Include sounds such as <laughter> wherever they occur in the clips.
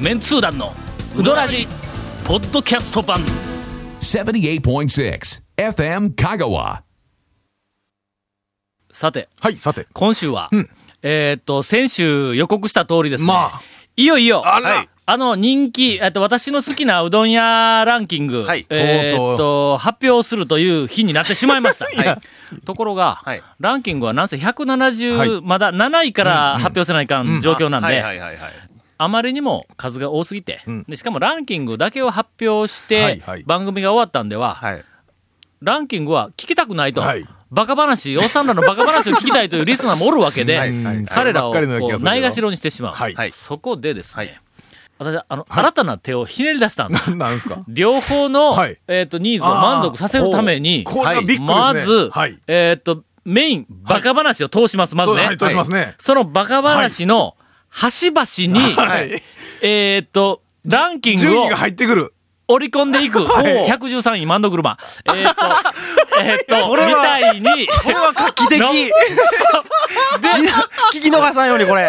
メンツー団のウドラジポッドキャスト版。78.6 FM Kagawa. さてはい、さて。今週は、ん。えーっと先週予告した通りですね、まあ。いよいよあら。あの人気、えっと、私の好きなうどん屋ランキング、はい。えーとうとう。っと、発表するという日になってしまいました。<laughs> や。ところが、はい。ランキングはなんせ170、はい。まだ7位から発表せないかん。状況なんで、はいはいはいはい。あまりにも数が多すぎて、ん。でしかもランキングだけを発表して、はいはい。番組が終わったんでは、はい。ランキングは聞きたくないと。はい。バカ話、おっさんらのバカ話を聞きたいというリスナーもおるわけで、はいはい。彼らをないがしろにしてしまう。はい。はい。そこでですね、はい。私、あの、新たな手をひねり出したんですか？両方の、はい。えっ、と、ニーズを満足させるために、ね。まず、はい。えっ、と、メイン、バカ話を通します、まずね。はい、通しますね。そのバカ話の端々に、<laughs> はい。えっと、ランキングを順位が入ってくる。織り込んでいく、113位マンド車。えっ、と、<laughs> えっ、と、みたいに、これは画期的 <laughs> の聞き逃さんようにこれ。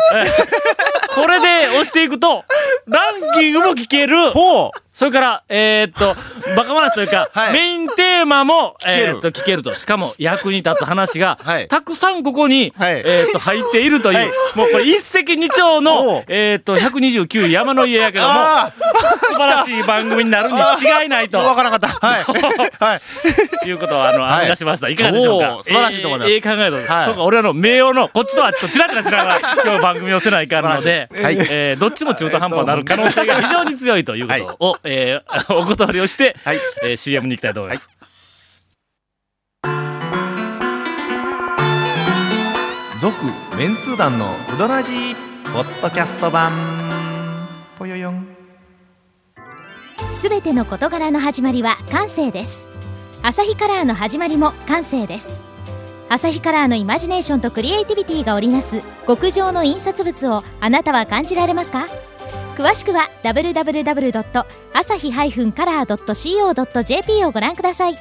これで押していくと、ランキングも聞ける。ほうそれから、えーっと、<laughs> バカ話というか、はい。メインテーマも、えーっと、聞けると。しかも、役に立つ話が、<laughs> はい。たくさんここに、はい。えーっと、入っているという、はい。もうこれ一石二鳥おのう、えーっと、129位山の家やけども、<laughs> あ素晴らしい番組になるに違いないと。あ、。わからなかった。はい。はい。いうことを、あの、はい。出しました。いかがでしょうか？素晴らしいと思います。えーえー考えと、はい。そうか、俺らの名誉の、こっちとはちょっとチラチラしながら、今日番組をせないかんので、はい。えーどっちも中途半端になる可能性が非常に強いということを、えー <laughs> お断りをして、はい。えー CM に行きたいと思います。続メンツー団のウドラジーポッドキャスト版。ぽよよん。すべての事柄の始まりは感性です。アサヒカラーの始まりも感性です。アサヒカラーのイマジネーションとクリエイティビティが織りなす極上の印刷物をあなたは感じられますか？詳しくは www.asahi-color.co.jp をご覧ください。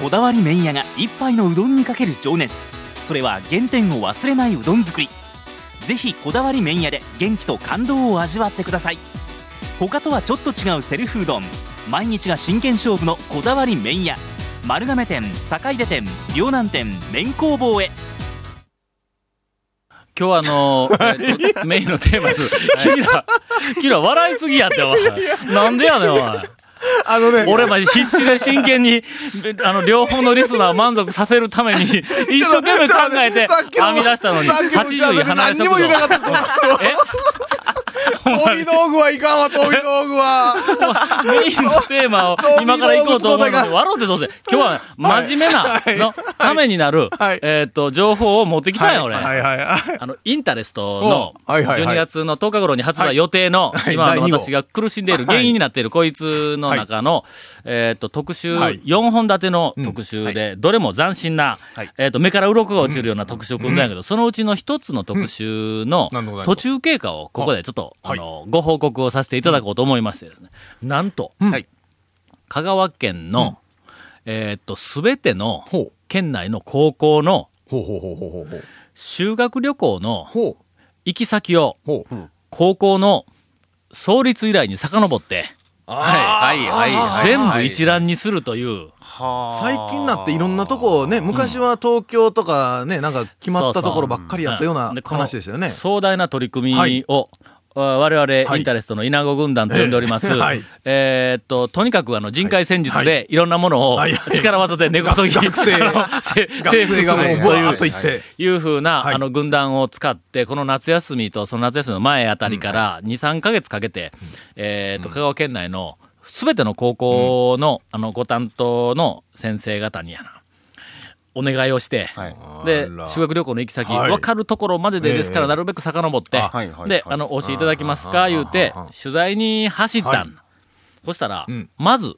こだわり麺屋が一杯のうどんにかける情熱。それは原点を忘れないうどん作り。ぜひこだわり麺屋で元気と感動を味わってください。他とはちょっと違うセルフうどん。毎日が真剣勝負のこだわり麺屋。丸亀店坂出店両南店麺工房へ。今日はあのメインのテーマです。君ら、君ら笑いすぎやって、おい。なんでやねん、おい。あのね。俺まで必死で真剣に、あの、両方のリスナーを満足させるために、<laughs> 一生懸命考えて編み出したのに、さっきの打ち合わ80位離れ何にも言えなかった。え？飛び道具はいかんわ、飛び道具は。メインのテーマを今から行こうと思うのに、笑うてどうせ。今日は真面目な、はい。の、ためになる、はい。えっと、情報を持ってきたんや、俺。あの、インタレストの、おはいはいはい。12月の10日頃に発売予定の、はい。今私が苦しんでいる原因になっているこいつの中の、えっと、特集、はい。4本立ての特集で、どれも斬新な、はい。えっと、目から鱗が落ちるような特集を組んだんやけど、そのうちの一つの特集の途中経過をここでちょっと、はい。あの、ご報告をさせていただこうと思いましてですね。なんと、はい。香川県の、えっと、すべての。県内の高校の。修学旅行の。行き先を。高校の創立以来に遡って、はい。はい。はい。全部一覧にするという、最近になっていろんなとこね、昔は東京とかね、なんか決まったところばっかりやったような話でしたよね。壮大な取り組はいみを、あ我々、はい。インタレストの稲子軍団と呼んでおります。え <laughs> えはい。えーっと、とにかくあの人海戦術でい。ろんなものをはい。はい。力技で根こそぎ、学生あのせ学生がもう征服するというと行って。い。うふうな、はい。あの軍団を使って、この夏休みとその夏休みの前あたりから2、3ヶ月かけて、えーっと、香川県内のすべての高校の、あの、ご担当の先生方にやな、お願いをして、はい。で修学旅行の行き先、はい。分かるところまででですから、ええなるべく遡って、で、はいあの、お教えいただけますか、言うて取材に走ったん。はい。そしたら、うん。まず、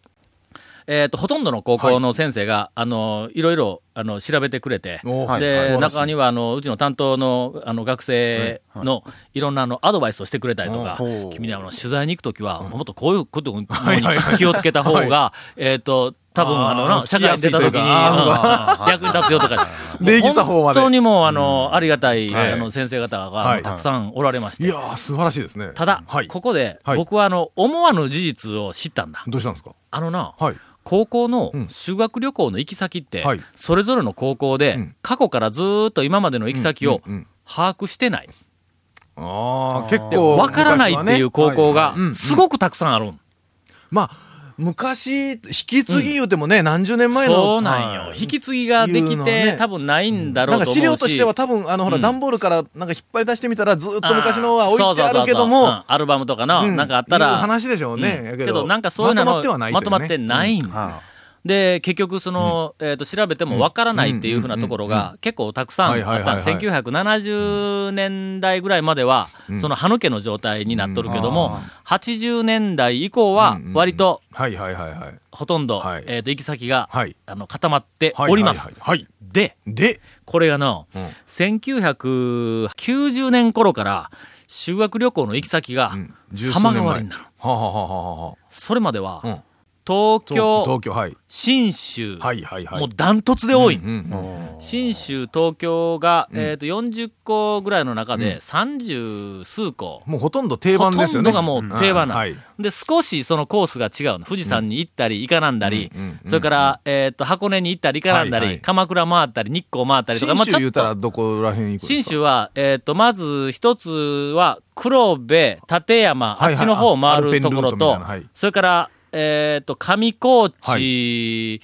えっ、と、ほとんどの高校の先生が、あの、いろいろ、あの、調べてくれて、で、中には、あの、うちの担当の、あの、学生の、いろんな、あの、アドバイスをしてくれたりとか君ね、あの、取材に行くときは、もっとこういうことに気をつけた方はが、えっと、多分あのな、社会に出た時に、<laughs> 役に立つよとか。<laughs> 礼儀作法まで本当にもう、あの、ありがたい、はいあの、先生方はいがたくさんおられまして。いやー、素晴らしいですね。ただ、はい。ここで、はい僕はあの、思わぬ事実を知ったんだ。どうしたんですか？あのな、はい。高校のうん修学旅行の行き先って、はいそれぞれの高校で、うん過去からずーっと今までの行き先を把握してない。ああ、結で、構。わからないっていう高校がすごくたくさんあるん。まあ、昔、引き継ぎ言うてもね、何十年前の。そうなんよ。引き継ぎができて、ね多分ないんだろなかうんと思うし。資料としては多分、あの、ほら、うん段ボールからなんか引っ張り出してみたら、ずーっと昔のは置いてあるけども、アルバムとかの、うんなんかあったら。話でしょうね。けど、なんかそういうのまとまってはないねまとまってないんはで、結局その、えっ、と、調べてもわからないっていうふうなところが結構たくさんあはいはいった。はいはい1970年代ぐらいまでは、うんその歯抜けの状態になっとるけども、80年代以降はうん割とはいはいはいはい。ほとんど、はいえっ、と、行き先が、はい。あの、固まってはいおります。はいはい。はいで、で、これがの、うん1990年頃から修学旅行の行き先が様変わりになる。はあはあはあはあはそれまでは、あ。うん。東京、東京、はい。新州、はいはいはい。もうダントツで多い。新州、東京が、うんえっ、と、40校ぐらいの中で30数校。もうほとんど定番ですよね。ほとんどがもう定番なのはい。で、少しそのコースが違うの。富士山に行ったり、行かなんだり、それから、えっ、と、箱根に行ったり、行かなんだり、鎌倉回ったり、日光回ったりとか、新まあちょっと州言うたら、どこら辺行くんですか？新州は、えっ、と、まず一つは、黒部、立山、あっちの方を回るところとそれから、えっ、と、上高地、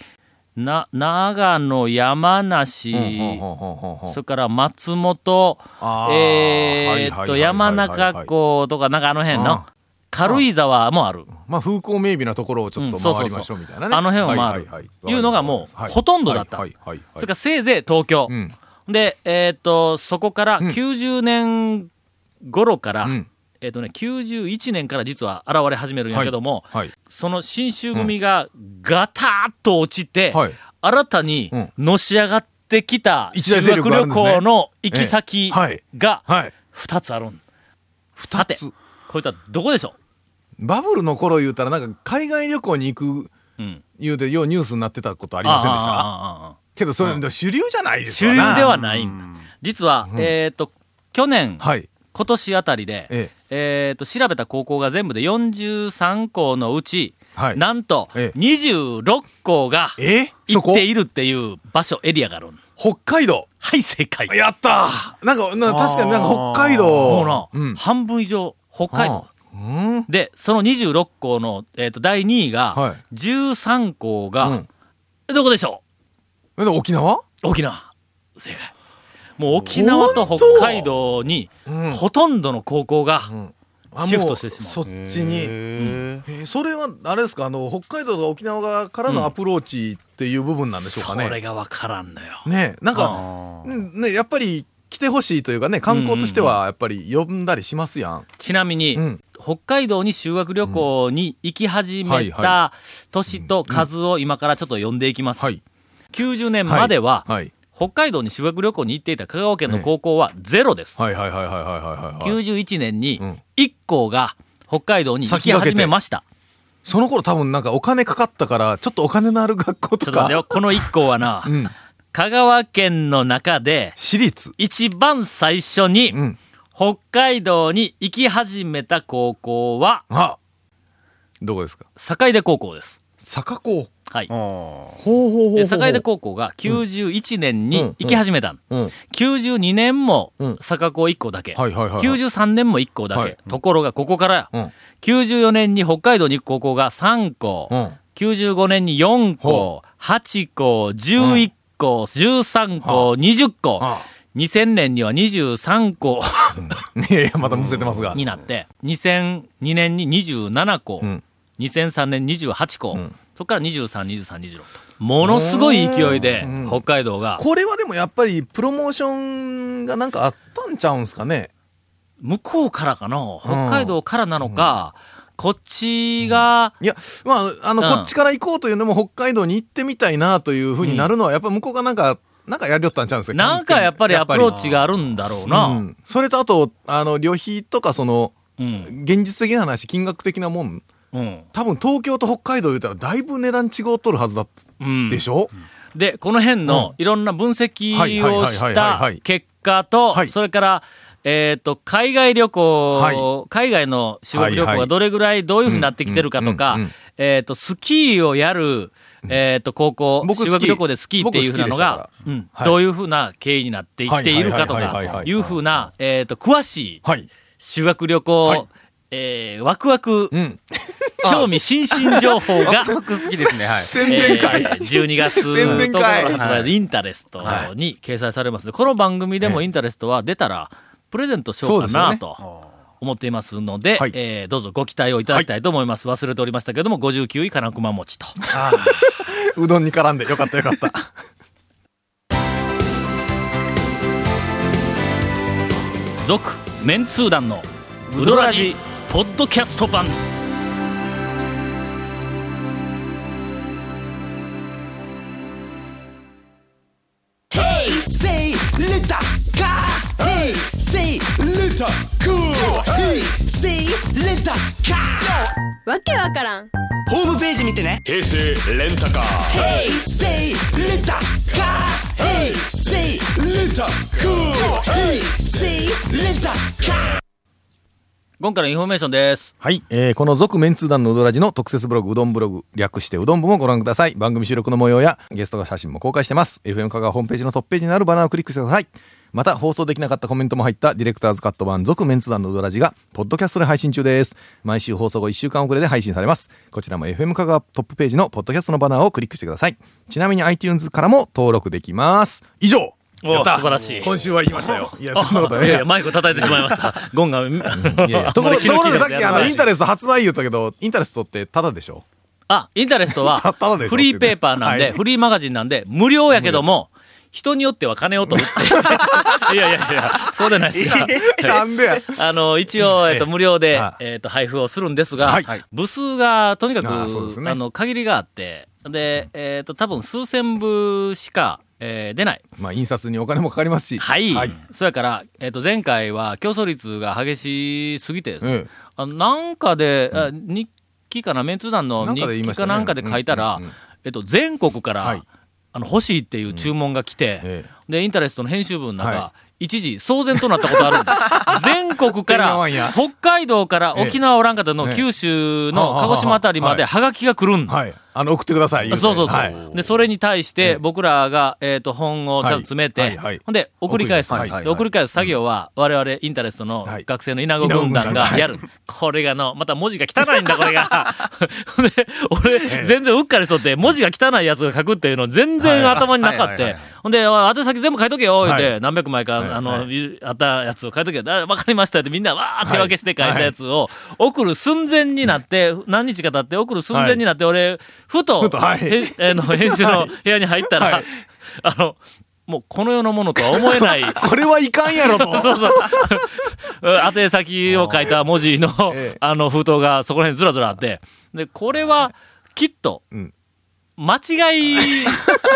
な、長野、山梨、それから松本、えーっはいはいはいと、はい。山中湖とか、なんかあの辺のあ、軽井沢もある。まあ、風光明媚なところをちょっと回りましょうみたいなね。あの辺を回る。はいはいはい。いうのがもうはいほとんどだった。はいはいはいはいそれからせいぜい東京。うん。で、えーっと、そこからうん。90年頃から、うん。えーっとね、91年から実は現れ始めるんやけども、はい。その新州組がガターッと落ちて、はい。新たにうんのし上がってきた一修学旅行の行き先がはい。2つあるん。さて。こいつはどこでしょバブルの頃言うたら、なんか、海外旅行に行く、ううん。言うて、ようニュースになってたことありませんでした？けど、それ、主流じゃないです主よ流ではないんだ。実は、うんえっ、と、去年、はい。今年あたりで、ええっ、と、調べた高校が全部で43校のうち、はいなんと、ええ26校がえ。え？行っているっていう場所、エリアがあるん北海道。はい、正解。やったーなんか、な確かになんか北海道。もうな、うん。半分以上、北海道。うん？で、その26校の、えっ、と、第2位が、はい13校が、うんどこでしょえで沖縄？う沖縄。正解。もう沖縄と北海道に、うん。ほとんどの高校が、あシフトしてしまう。そっちに。へえーそれは、あれですか、あの、北海道と沖縄側からのアプローチっていう部分なんでしょうかそれね。がわからんのよ。ね。なんか、ね、やっぱり来てほしいというかね、観光としてはやっぱり呼んだりしますやん。ちなみに、うん。北海道に修学旅行に行き始うんはいめたは年と数を今からちょっと読んでいきます。はい。90年までは、はい。北海道に修学旅行に行っていた香川県の高校はゼロです。はいはいはいはいはいはいはい。91年にうん1校が北海道に行き始めました。その頃多分なんかお金かかったから、ちょっとお金のある学校とか。とこの1校はな、<laughs> うん。香川県の中で私立。一番最初にうん。北海道に行き始めた高校はあどこですか？坂出高校です。坂高。はい。ほうほうほうほう。え坂出高校が91年に行き始めた。うん。92年もうん坂高1校だけ。はいはいはい。93年も1校だけ。はいところがここからや。うん。94年に北海道に行く高校が3校。うん。95年に4校、8校、11校、13校、20校。あ2000年には23校いやいや、またむせてますが。になって、2002年に27校、うん2003年28校、んそこから23、23、26と。ものすごい勢いでうん。北海道が、これはでもやっぱりプロモーションがなんかあったんちゃうんすかね？向こうからかな？北海道からなのか、こっちが、いや、まあ、あの、うん。こっちから行こうというのも北海道に行ってみたいなというふうになるのは、やっぱ向こうがなんか、なんかやりよったんちゃうんですか？なんかやっぱりアプローチがあるんだろうな。うんうん。それとあと、あの、旅費とかその、うん。現実的な話、金額的なもんうん。多分東京と北海道言うたらだいぶ値段違うとるはずだうん。でしょ、で、この辺のいろんな分析をしたはい結果とは、いそれから、えっ、と、海外旅行、は海外の修学旅行がどれぐらいどういうふうになってきてるかとかえっと、スキーをやる、えっと、高校、僕修学旅行でスキーっていうふうなのが、僕うん。はい。どういうふうな経緯になってきているかとか、はいいうふうな、えっと、詳しいはい。修学旅行、はいえーワクワク、うん。興味津々情報が、僕好きですね、はい。宣伝会。えー12月宣伝10日会から発売のインタレストに掲載されますので、この番組でもインタレストは出たら、プレゼントしようかなと思っていますので、はいえーどうぞご期待をいただきたいと思います。忘れておりましたけども、59位金熊餅と。うどんに絡んでよかったよかった。続、メンツー団のウドラジ、ポッドキャスト版。わけわからんホームページ見てね平成レンタカー hey say letter car hey say letter cool hey say letter car 今回のインフォメーションです。はい、えーこの続メンツー団のうどらじの特設ブログ、うどんブログ、略してうどん部もご覧ください。番組収録の模様やゲストが写真も公開してます。FM 香川ホームページのトップページにあるバナーをクリックしてください。また、放送できなかったコメントも入ったディレクターズカット版続メンツー団のうどらじが、ポッドキャストで配信中です。毎週放送後1週間遅れで配信されます。こちらも FM 香川トップページのポッドキャストのバナーをクリックしてください。ちなみに iTunes からも登録できます。以上おやった素晴らしい。今週は言いましたよ。いや、そんなことね。いやいや、マイクを叩いてしまいました。ゴンが、<laughs> いやいやところところでさっきあのインタレレスト発売言ったけど、インタレストってタダでしょ？あ、インタレストはフリーペーパーなんで、はいフリーマガジンなんで、無料やけども、人によっては金を取るって。<laughs> いやいやいや、そうじゃないですか。なんでや。あの、一応、えっと、無料では、えっと、配布をするんですがはい、部数がとにかく、あの、限りがあって、で、えっと、多分数千部しか、えー出ない。まあ、印刷にお金もかかりますし。はい。はい。そやから、えっ、と、前回は競争率が激しすぎてですね、えあのなんかで、あ日記かな、メンツー団の日記かなんかで書いたら、うんうんうん。えっと、全国から、はいあの、欲しいっていう注文が来て、えで、インタレストの編集部の中、は一時騒然となったことあるんだ。<laughs> 全国から北海道から沖縄おらんかったの、ええ。九州の鹿児島あたりまではい。ハガキが来るん。だ。はい。あの、送ってください。そうそうそう。はい。で、それに対してええ、僕らが、えっ、と、本をちゃんと詰めて、はいはい。はいほんで、送り返す。送り返す。で送り返す作業は、我々、インタレストのはい。学生の稲子軍団がやる。これがの、また文字が汚いんだ、これが。<laughs> で、俺、全然うっかりしとって、文字が汚いやつが書くっていうの全然頭になかって。ほんで、おい宛先全部書いとけよ、言うて、はい何百枚か、はいあの、はい。あったやつを書いとけよ。あわかりましたってみんなわー手分けして書いたやつを、送る寸前になって、何日か経って送る寸前になって、俺、ふと、はい。へえーの <laughs> 編集の部屋に入ったら、はい。あの、もうこの世のものとは思えない、<laughs> これはいかんやろと。<laughs> そうそう。宛先を書いた文字の、ええ。あの封筒がそこら辺ずらずらあって、で、これは、きっと、うん。間違い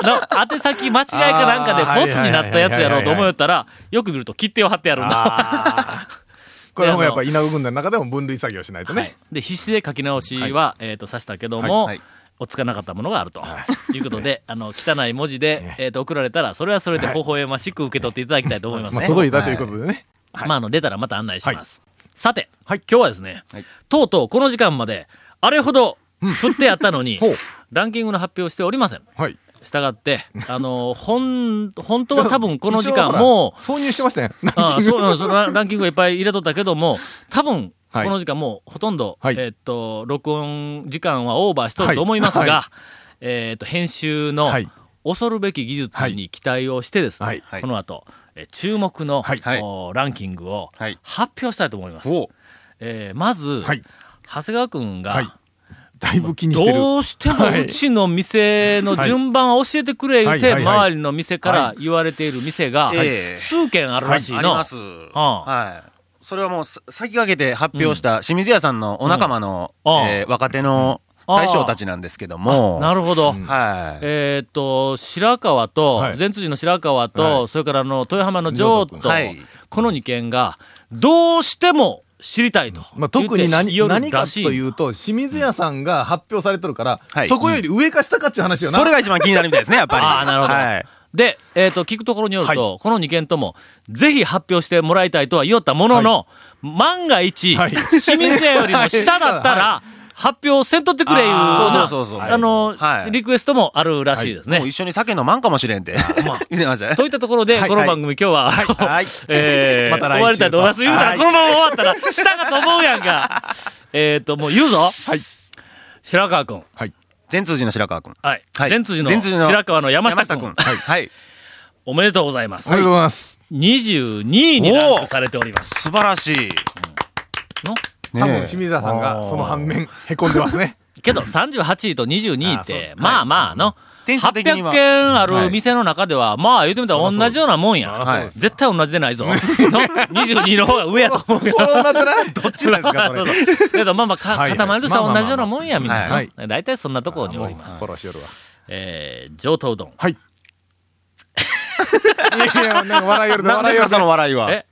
の、宛先間違いかなんかでボツになったやつやろうと思ったら、よく見ると切手を貼ってあるんだ。これはもうやっぱ稲子軍団の中でも分類作業しないとね。で、必死で書き直しは、えっ、と、さしたけども、はい。はいおつかなかったものがあると。いうことで、<laughs> あの、汚い文字で、えっ、と、送られたら、それはそれで微笑ましく受け取っていただきたいと思いますまあ、ね。届いたということでね。まあ、あの、出たらまた案内します。さて、はい今日はですね、はいとうとうこの時間まで、あれほど振ってやったのに、ランキングの発表をしておりません。はい。したがって、あの、本、本当は多分この時間もう、挿入してましたよ。ああそうラランキングがいっぱい入れとったけども、多分、はいこの時間もうほとんど、はい。えっと、録音時間はオーバーしとると思いますが、はい。はえっと、編集のはい。恐るべき技術に期待をしてですね、この後、え注目の、はい。はい。おランキングをはい。発表したいと思います。お。えーまず、はい。長谷川くんが、はい。だいぶ気にしてる。どうしてもうちの店の順番を教えてくれ言うて、周りの店から言われている店が、ええ。数軒あるらしいの。あります。あはい。それはもうさ先駆けて発表した清水屋さんのお仲間の、うんえー若手の大将たちなんですけども。なるほど。はい。えーっと、白川と、はい善通寺の白川と、はいそれからあの、豊浜の城と、はいこの2軒が、どうしても知りたいと。まあ、特に何何かとしいうと、清水屋さんが発表されてるから、はいそこより上か下かっていう話よな。それが一番気になるみたいですね、やっぱり。ああ、なるほど。はい。で、えっ、と、聞くところによると、この2件とも、ぜひ発表してもらいたいとは言おったものの、万が一、はい。清水屋よりも下だったら、発表せんとってくれいう、そうそうそうそう。あの、はい。リクエストもあるらしいですね。一緒に酒飲まんかもしれんって。まあ <laughs> 言ってました。ね。といったところで、はい。この番組今日は、はい。<laughs> えー <laughs> 終わりたいと思います。言うたら、はい。このまま終わったら、下かと思うやんか。えっと、もう言うぞ。はい。白川君。全通寺の白川君。はい。はい全辻の全辻の白川の山下君。はい。はい。<laughs> おめでとうございます。ありがとうございます。22位にランクされております。素晴らしい。の？多分清水屋さんがその反面、へこんでますね。<laughs> けど38位と22位って、まあまあの、点数的に800は。件ある店の中では、まあ言うてみたら同じようなもんや。はい絶対同じでないぞ。<laughs> の22の方が上やと思うよ。こうなったら、どっちなんですか、それ。そうそうけどまあまあ、かはいはい塊としては同じようなもんや、みんなはいの。大体そんなところにおります。フォローしよるわ。えー、上等うどん。はい。<laughs> いやいや、なんか笑いよるな、何ですか、笑いよるその笑いは。え？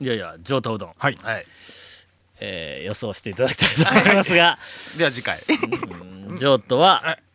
いやいや、上等うどん。はい。はい。えー、予想していただきたいと思いますが、では次回。譲渡は